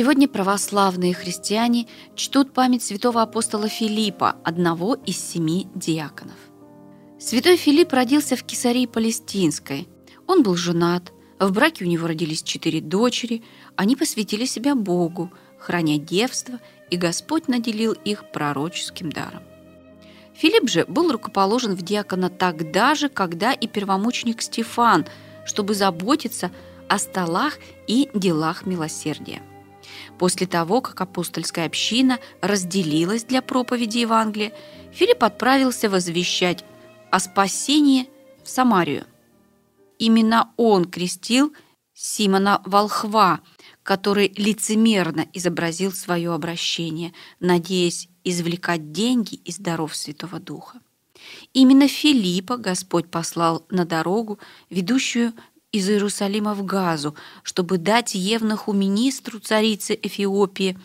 Сегодня православные христиане чтут память святого апостола Филиппа, одного из семи диаконов. Святой Филипп родился в Кесарии Палестинской. Он был женат, в браке у него родились четыре дочери, они посвятили себя Богу, храня девство, и Господь наделил их пророческим даром. Филипп же был рукоположен в диакона тогда же, когда и первомученик Стефан, чтобы заботиться о столах и делах милосердия. После того, как апостольская община разделилась для проповеди Евангелия, Филипп отправился возвещать о спасении в Самарию. Именно он крестил Симона Волхва, который лицемерно изобразил свое обращение, надеясь извлекать деньги из даров Святого Духа. Именно Филиппа Господь послал на дорогу, ведущую из Иерусалима в Газу, чтобы дать Евнуху министру царицы Эфиопии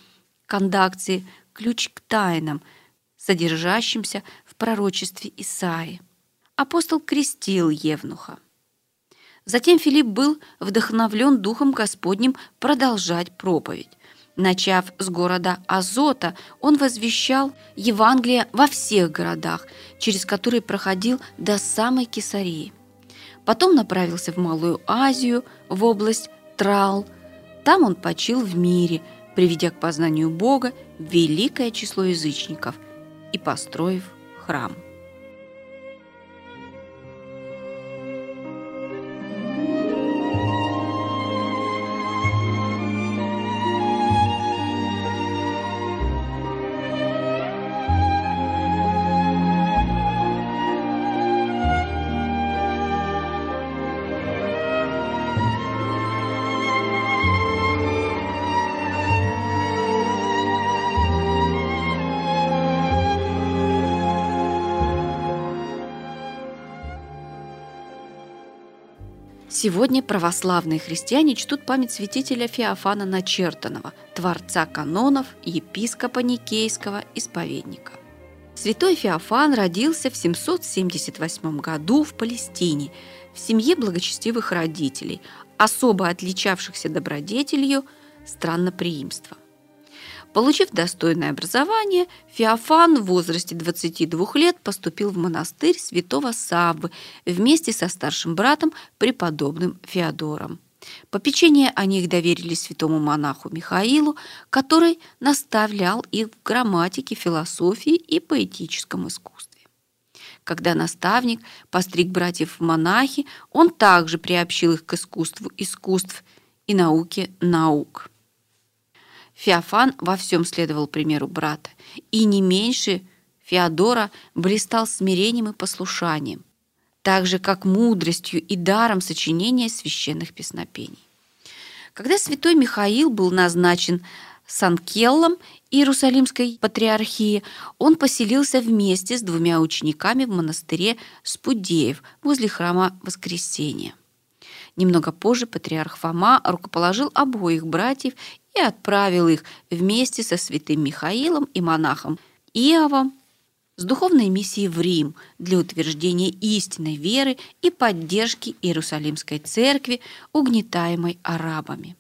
Кандакции ключ к тайнам, содержащимся в пророчестве Исаии. Апостол крестил Евнуха. Затем Филипп был вдохновлен Духом Господним продолжать проповедь. Начав с города Азота, он возвещал Евангелие во всех городах, через которые проходил до самой Кесарии. Потом направился в Малую Азию, в область Трал. Там он почил в мире, приведя к познанию Бога великое число язычников и построив храм. Сегодня православные христиане чтут память святителя Феофана Начертанова, творца канонов, епископа Никейского, исповедника. Святой Феофан родился в 778 году в Палестине в семье благочестивых родителей, особо отличавшихся добродетелью странноприимства. Получив достойное образование, Феофан в возрасте 22 лет поступил в монастырь святого Саввы вместе со старшим братом преподобным Феодором. Попечение о них доверили святому монаху Михаилу, который наставлял их в грамматике, философии и поэтическом искусстве. Когда наставник постриг братьев в монахи, он также приобщил их к искусству искусств и науке наук. Феофан во всем следовал примеру брата, и не меньше Феодора блистал смирением и послушанием, так же, как мудростью и даром сочинения священных песнопений. Когда святой Михаил был назначен Санкеллом Иерусалимской патриархии, он поселился вместе с двумя учениками в монастыре Спудеев возле храма Воскресения. Немного позже патриарх Фома рукоположил обоих братьев и отправил их вместе со святым Михаилом и монахом Иовом с духовной миссией в Рим для утверждения истинной веры и поддержки Иерусалимской церкви, угнетаемой арабами.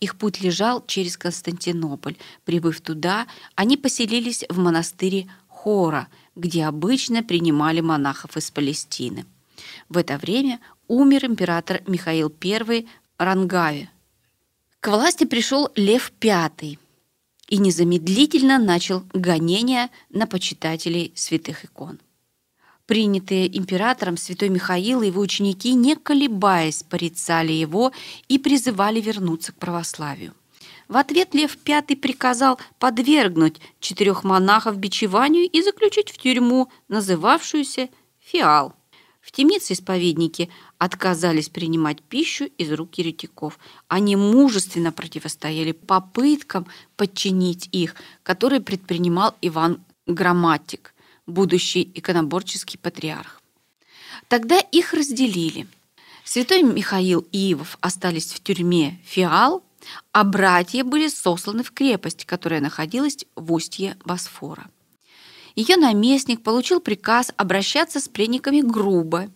Их путь лежал через Константинополь. Прибыв туда, они поселились в монастыре Хора, где обычно принимали монахов из Палестины. В это время умер император Михаил I Рангави, к власти пришел Лев V и незамедлительно начал гонения на почитателей святых икон. Принятые императором святой Михаил и его ученики, не колебаясь, порицали его и призывали вернуться к православию. В ответ Лев V приказал подвергнуть четырех монахов бичеванию и заключить в тюрьму, называвшуюся Фиал. В темнице исповедники отказались принимать пищу из рук еретиков. Они мужественно противостояли попыткам подчинить их, которые предпринимал Иван Грамматик, будущий иконоборческий патриарх. Тогда их разделили. Святой Михаил и Иов остались в тюрьме Фиал, а братья были сосланы в крепость, которая находилась в устье Босфора ее наместник получил приказ обращаться с пленниками грубо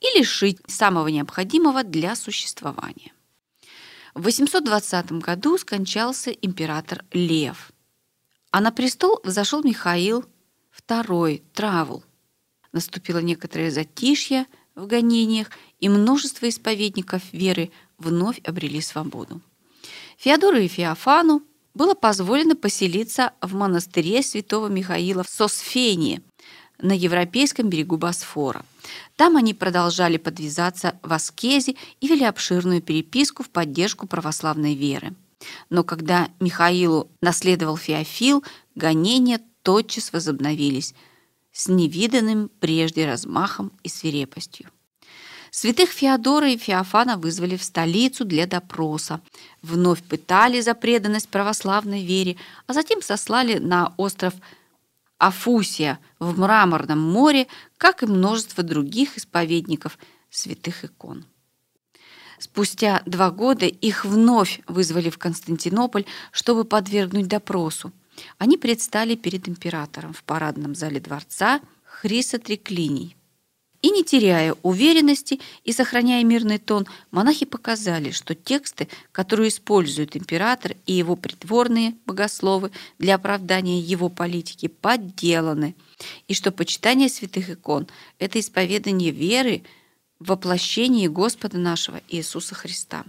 и лишить самого необходимого для существования. В 820 году скончался император Лев, а на престол взошел Михаил II Травул. Наступило некоторое затишье в гонениях, и множество исповедников веры вновь обрели свободу. Феодору и Феофану было позволено поселиться в монастыре святого Михаила в Сосфении на европейском берегу Босфора. Там они продолжали подвязаться в аскезе и вели обширную переписку в поддержку православной веры. Но когда Михаилу наследовал Феофил, гонения тотчас возобновились с невиданным прежде размахом и свирепостью. Святых Феодора и Феофана вызвали в столицу для допроса. Вновь пытали за преданность православной вере, а затем сослали на остров Афусия в Мраморном море, как и множество других исповедников святых икон. Спустя два года их вновь вызвали в Константинополь, чтобы подвергнуть допросу. Они предстали перед императором в парадном зале дворца Хриса Триклиний. И не теряя уверенности и сохраняя мирный тон, монахи показали, что тексты, которые используют император и его придворные богословы для оправдания его политики, подделаны, и что почитание святых икон – это исповедание веры в воплощении Господа нашего Иисуса Христа.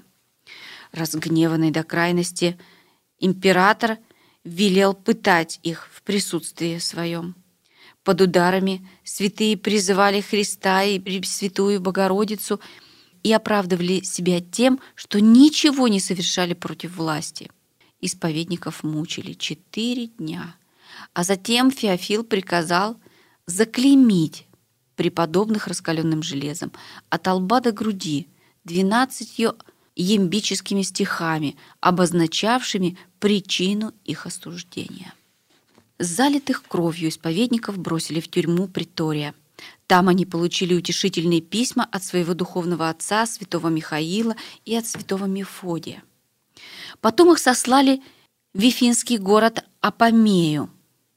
Разгневанный до крайности император велел пытать их в присутствии своем. Под ударами святые призывали Христа и Пресвятую Богородицу и оправдывали себя тем, что ничего не совершали против власти. Исповедников мучили четыре дня, а затем Феофил приказал заклеймить преподобных раскаленным железом от лба до груди двенадцатью ембическими стихами, обозначавшими причину их осуждения. Залитых кровью исповедников бросили в тюрьму Притория. Там они получили утешительные письма от своего духовного отца, святого Михаила, и от святого Мефодия. Потом их сослали в Вифинский город Апомею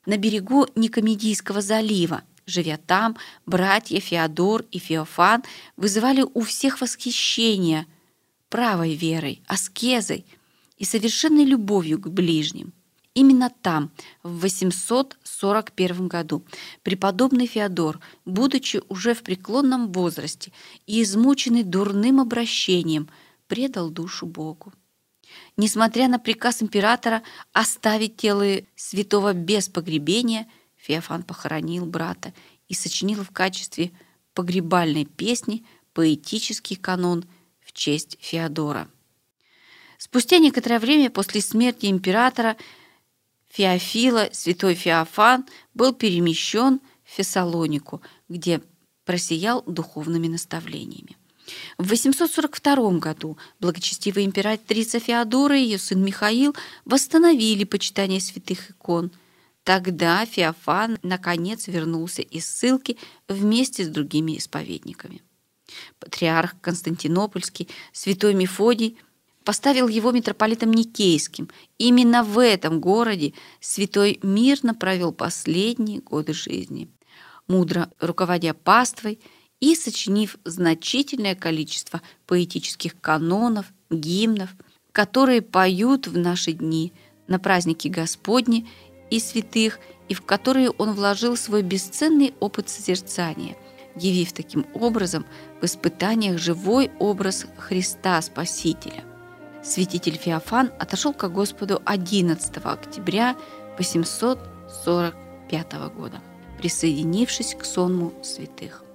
на берегу Никомедийского залива. Живя там, братья Феодор и Феофан вызывали у всех восхищение правой верой, аскезой и совершенной любовью к ближним. Именно там, в 841 году, преподобный Феодор, будучи уже в преклонном возрасте и измученный дурным обращением, предал душу Богу. Несмотря на приказ императора оставить тело святого без погребения, Феофан похоронил брата и сочинил в качестве погребальной песни поэтический канон в честь Феодора. Спустя некоторое время после смерти императора Феофила, святой Феофан, был перемещен в Фессалонику, где просиял духовными наставлениями. В 842 году благочестивая императрица Феодора и ее сын Михаил восстановили почитание святых икон. Тогда Феофан наконец вернулся из ссылки вместе с другими исповедниками. Патриарх Константинопольский, святой Мефодий поставил его митрополитом Никейским. Именно в этом городе святой мирно провел последние годы жизни, мудро руководя паствой и сочинив значительное количество поэтических канонов, гимнов, которые поют в наши дни на праздники Господни и святых, и в которые он вложил свой бесценный опыт созерцания, явив таким образом в испытаниях живой образ Христа Спасителя – святитель Феофан отошел к Господу 11 октября 845 года, присоединившись к сонму святых.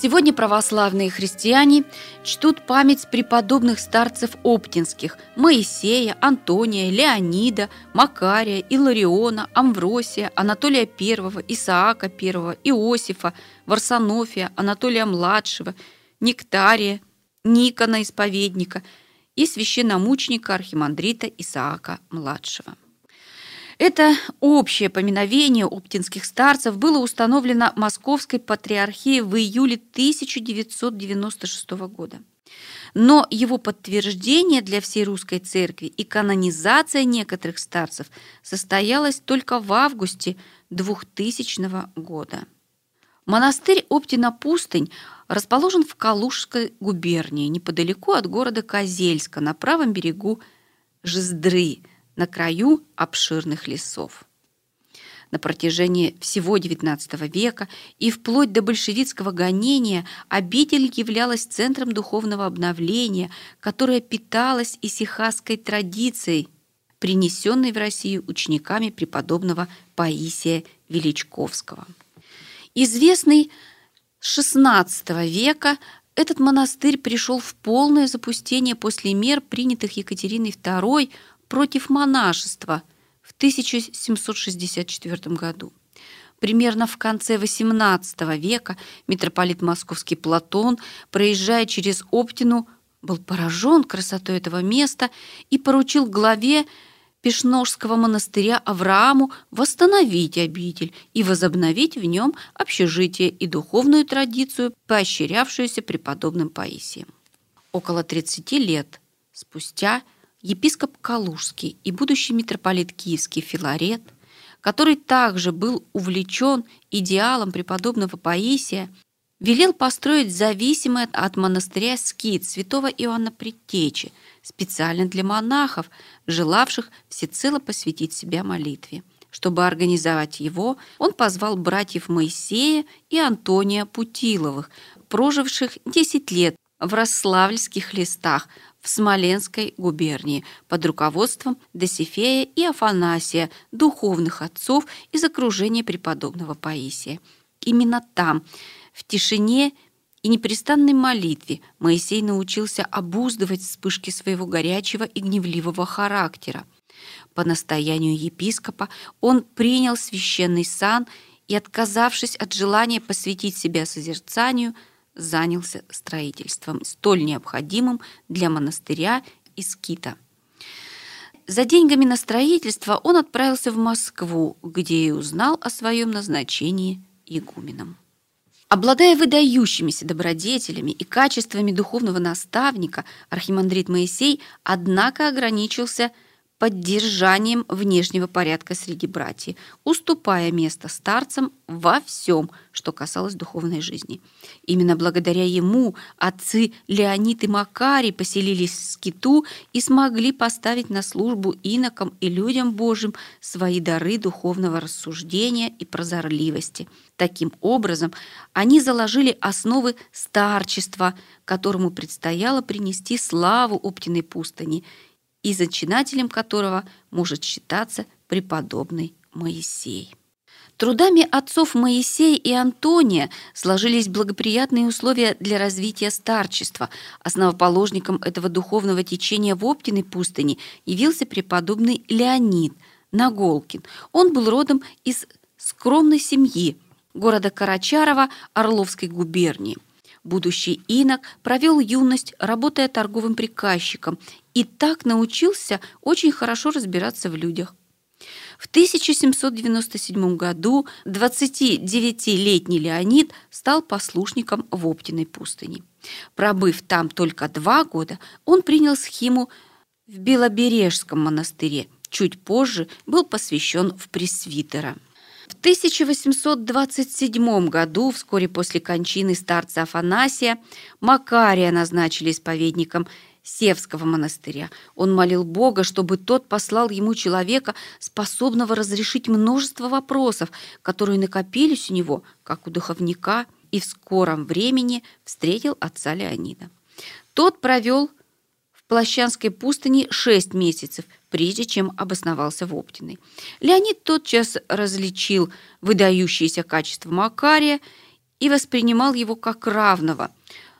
Сегодня православные христиане чтут память преподобных старцев Оптинских – Моисея, Антония, Леонида, Макария, Илариона, Амвросия, Анатолия I, Исаака I, Иосифа, Варсонофия, Анатолия Младшего, Нектария, Никона Исповедника и священномученика архимандрита Исаака-младшего. Это общее поминовение оптинских старцев было установлено Московской патриархией в июле 1996 года. Но его подтверждение для всей русской церкви и канонизация некоторых старцев состоялась только в августе 2000 года. Монастырь Оптина-Пустынь расположен в Калужской губернии, неподалеку от города Козельска, на правом берегу Жиздры – на краю обширных лесов. На протяжении всего XIX века и вплоть до большевистского гонения обитель являлась центром духовного обновления, которое питалось исихасской традицией, принесенной в Россию учениками преподобного Паисия Величковского. Известный с XVI века этот монастырь пришел в полное запустение после мер, принятых Екатериной II против монашества в 1764 году. Примерно в конце XVIII века митрополит московский Платон, проезжая через Оптину, был поражен красотой этого места и поручил главе Пешножского монастыря Аврааму восстановить обитель и возобновить в нем общежитие и духовную традицию, поощрявшуюся преподобным Паисием. Около 30 лет спустя – епископ Калужский и будущий митрополит Киевский Филарет, который также был увлечен идеалом преподобного Паисия, велел построить зависимый от монастыря скит святого Иоанна Предтечи, специально для монахов, желавших всецело посвятить себя молитве. Чтобы организовать его, он позвал братьев Моисея и Антония Путиловых, проживших 10 лет в Рославльских листах, в Смоленской губернии под руководством Досифея и Афанасия, духовных отцов из окружения преподобного Паисия. Именно там, в тишине и непрестанной молитве, Моисей научился обуздывать вспышки своего горячего и гневливого характера. По настоянию епископа он принял священный сан и, отказавшись от желания посвятить себя созерцанию, занялся строительством, столь необходимым для монастыря и скита. За деньгами на строительство он отправился в Москву, где и узнал о своем назначении игуменом. Обладая выдающимися добродетелями и качествами духовного наставника, архимандрит Моисей, однако, ограничился – поддержанием внешнего порядка среди братьев, уступая место старцам во всем, что касалось духовной жизни. Именно благодаря ему отцы Леонид и Макарий поселились в скиту и смогли поставить на службу инокам и людям Божьим свои дары духовного рассуждения и прозорливости. Таким образом, они заложили основы старчества, которому предстояло принести славу Оптиной пустыни – и зачинателем которого может считаться преподобный Моисей. Трудами отцов Моисея и Антония сложились благоприятные условия для развития старчества. Основоположником этого духовного течения в Оптиной пустыне явился преподобный Леонид Наголкин. Он был родом из скромной семьи города Карачарова Орловской губернии. Будущий инок провел юность, работая торговым приказчиком, и так научился очень хорошо разбираться в людях. В 1797 году 29-летний Леонид стал послушником в Оптиной пустыне. Пробыв там только два года, он принял схему в Белобережском монастыре. Чуть позже был посвящен в пресвитера. В 1827 году, вскоре после кончины старца Афанасия, Макария назначили исповедником Севского монастыря. Он молил Бога, чтобы тот послал ему человека, способного разрешить множество вопросов, которые накопились у него, как у духовника, и в скором времени встретил отца Леонида. Тот провел в Плащанской пустыне шесть месяцев, прежде чем обосновался в Оптиной. Леонид тотчас различил выдающиеся качества Макария и воспринимал его как равного,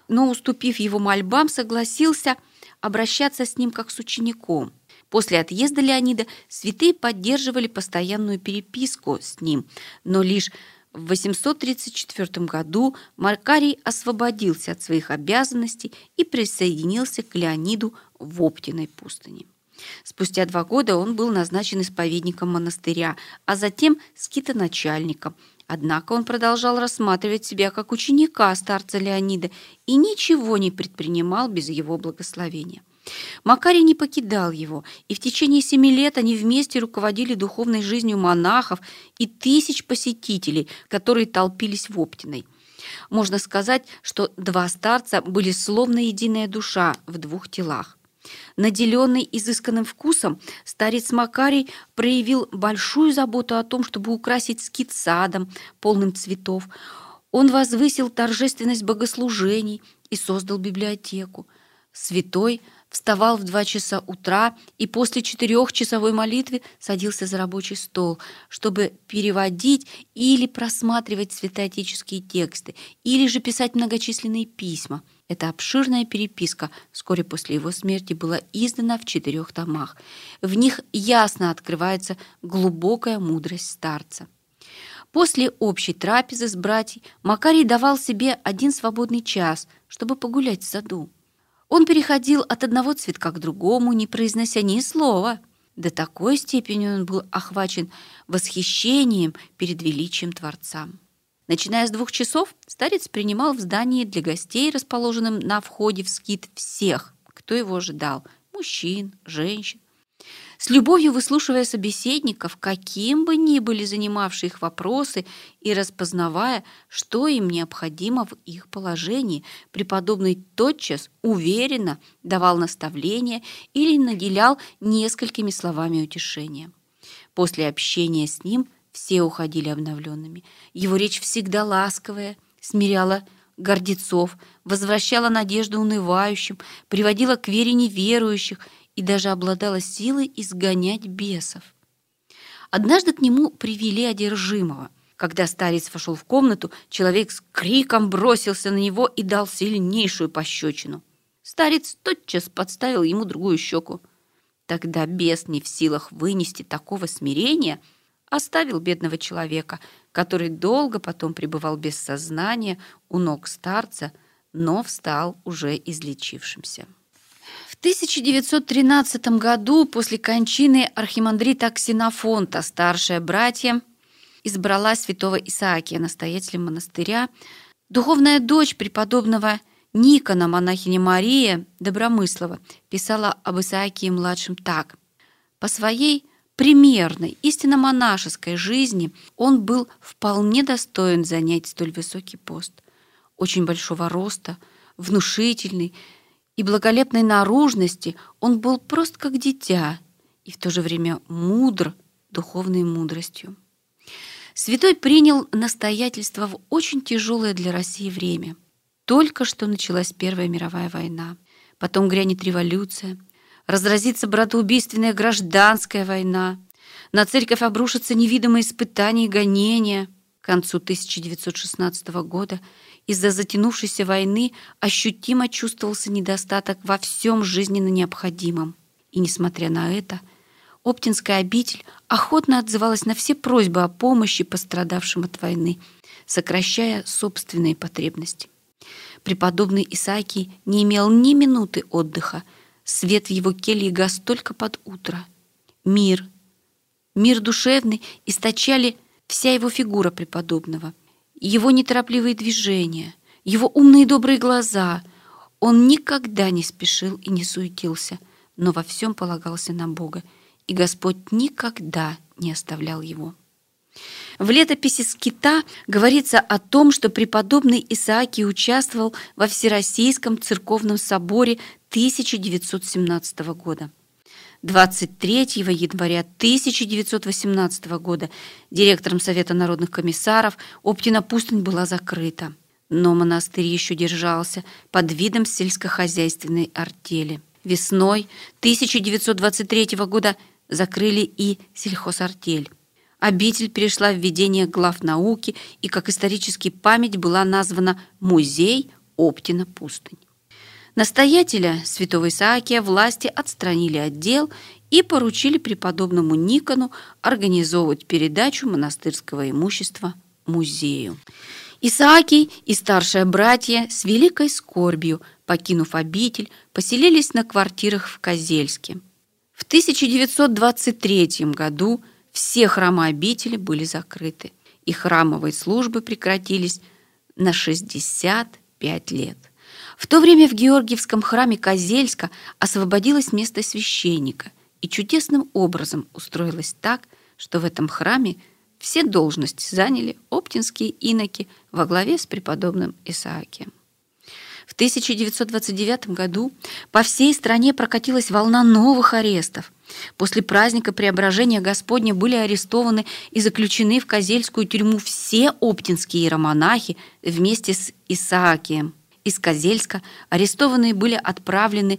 но, уступив его мольбам, согласился – обращаться с ним как с учеником. После отъезда Леонида святые поддерживали постоянную переписку с ним, но лишь В 834 году Маркарий освободился от своих обязанностей и присоединился к Леониду в Оптиной пустыне. Спустя два года он был назначен исповедником монастыря, а затем скитоначальником. Однако он продолжал рассматривать себя как ученика старца Леонида и ничего не предпринимал без его благословения. Макарий не покидал его, и в течение семи лет они вместе руководили духовной жизнью монахов и тысяч посетителей, которые толпились в Оптиной. Можно сказать, что два старца были словно единая душа в двух телах. Наделенный изысканным вкусом, старец Макарий проявил большую заботу о том, чтобы украсить скит садом, полным цветов. Он возвысил торжественность богослужений и создал библиотеку. Святой – вставал в два часа утра и после четырехчасовой молитвы садился за рабочий стол, чтобы переводить или просматривать святоотеческие тексты, или же писать многочисленные письма. Эта обширная переписка вскоре после его смерти была издана в четырех томах. В них ясно открывается глубокая мудрость старца. После общей трапезы с братьей Макарий давал себе один свободный час, чтобы погулять в саду. Он переходил от одного цветка к другому, не произнося ни слова. До такой степени он был охвачен восхищением перед величием Творца. Начиная с двух часов, старец принимал в здании для гостей, расположенном на входе в скит, всех, кто его ожидал – мужчин, женщин, с любовью выслушивая собеседников, каким бы ни были занимавшие их вопросы, и распознавая, что им необходимо в их положении, преподобный тотчас уверенно давал наставления или наделял несколькими словами утешения. После общения с ним все уходили обновленными. Его речь всегда ласковая, смиряла гордецов, возвращала надежду унывающим, приводила к вере неверующих – и даже обладала силой изгонять бесов. Однажды к нему привели одержимого. Когда старец вошел в комнату, человек с криком бросился на него и дал сильнейшую пощечину. Старец тотчас подставил ему другую щеку. Тогда бес, не в силах вынести такого смирения, оставил бедного человека, который долго потом пребывал без сознания у ног старца, но встал уже излечившимся. В 1913 году, после кончины архимандрита Ксенофонта, старшая братья избрала святого Исаакия, настоятелем монастыря. Духовная дочь преподобного Никона, монахиня Мария Добромыслова, писала об Исаакии-младшем так. «По своей примерной, истинно монашеской жизни он был вполне достоин занять столь высокий пост. Очень большого роста, внушительный, и благолепной наружности он был прост как дитя и в то же время мудр духовной мудростью. Святой принял настоятельство в очень тяжелое для России время. Только что началась Первая мировая война, потом грянет революция, разразится братоубийственная гражданская война, на церковь обрушатся невидимые испытания и гонения. К концу 1916 года из-за затянувшейся войны ощутимо чувствовался недостаток во всем жизненно необходимом. И, несмотря на это, Оптинская обитель охотно отзывалась на все просьбы о помощи пострадавшим от войны, сокращая собственные потребности. Преподобный Исаакий не имел ни минуты отдыха. Свет в его келье гас только под утро. Мир, мир душевный источали вся его фигура преподобного — его неторопливые движения, его умные добрые глаза. Он никогда не спешил и не суетился, но во всем полагался на Бога, и Господь никогда не оставлял его. В летописи Скита говорится о том, что преподобный Исаакий участвовал во Всероссийском церковном соборе 1917 года. 23 января 1918 года директором Совета народных комиссаров Оптина пустынь была закрыта. Но монастырь еще держался под видом сельскохозяйственной артели. Весной 1923 года закрыли и сельхозартель. Обитель перешла в ведение глав науки и как исторический память была названа «Музей Оптина пустынь». Настоятеля святого Исаакия власти отстранили от дел и поручили преподобному Никону организовывать передачу монастырского имущества музею. Исаакий и старшие братья с великой скорбью, покинув обитель, поселились на квартирах в Козельске. В 1923 году все храмы обители были закрыты, и храмовые службы прекратились на 65 лет. В то время в Георгиевском храме Козельска освободилось место священника, и чудесным образом устроилось так, что в этом храме все должности заняли оптинские иноки во главе с преподобным Исаакием. В 1929 году по всей стране прокатилась волна новых арестов. После праздника Преображения Господня были арестованы и заключены в Козельскую тюрьму все оптинские иеромонахи вместе с Исаакием. Из Козельска арестованные были отправлены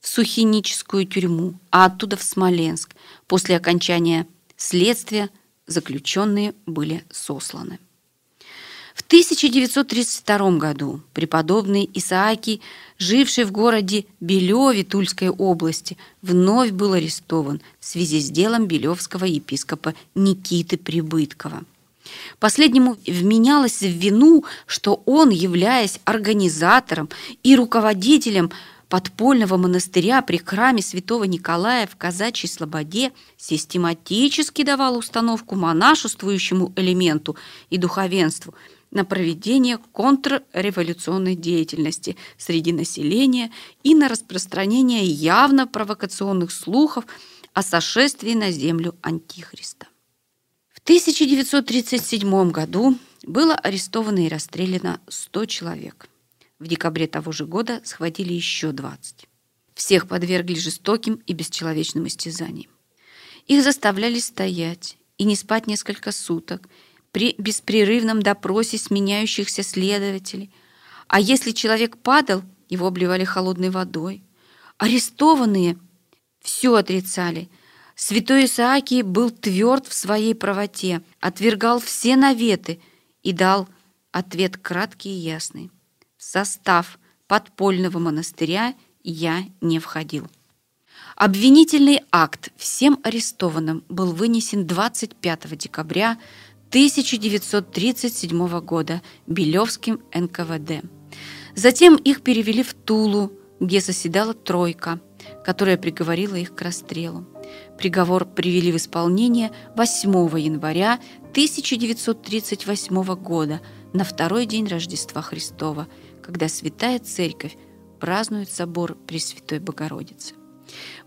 в Сухиническую тюрьму, а оттуда в Смоленск. После окончания следствия заключенные были сосланы. В 1932 году преподобный Исаакий, живший в городе Белеве Тульской области, вновь был арестован в связи с делом белевского епископа Никиты Прибыткова. Последнему вменялось в вину, что он, являясь организатором и руководителем подпольного монастыря при храме святого Николая в Казачьей Слободе систематически давал установку монашествующему элементу и духовенству на проведение контрреволюционной деятельности среди населения и на распространение явно провокационных слухов о сошествии на землю Антихриста. В 1937 году было арестовано и расстреляно 100 человек – в декабре того же года схватили еще 20. Всех подвергли жестоким и бесчеловечным истязаниям. Их заставляли стоять и не спать несколько суток при беспрерывном допросе сменяющихся следователей. А если человек падал, его обливали холодной водой. Арестованные все отрицали. Святой Исаакий был тверд в своей правоте, отвергал все наветы и дал ответ краткий и ясный состав подпольного монастыря я не входил. Обвинительный акт всем арестованным был вынесен 25 декабря 1937 года Белевским НКВД. Затем их перевели в Тулу, где заседала тройка, которая приговорила их к расстрелу. Приговор привели в исполнение 8 января 1938 года на второй день Рождества Христова – когда Святая Церковь празднует собор Пресвятой Богородицы.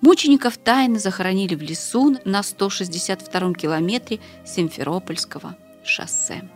Мучеников тайно захоронили в лесу на 162 километре Симферопольского шоссе.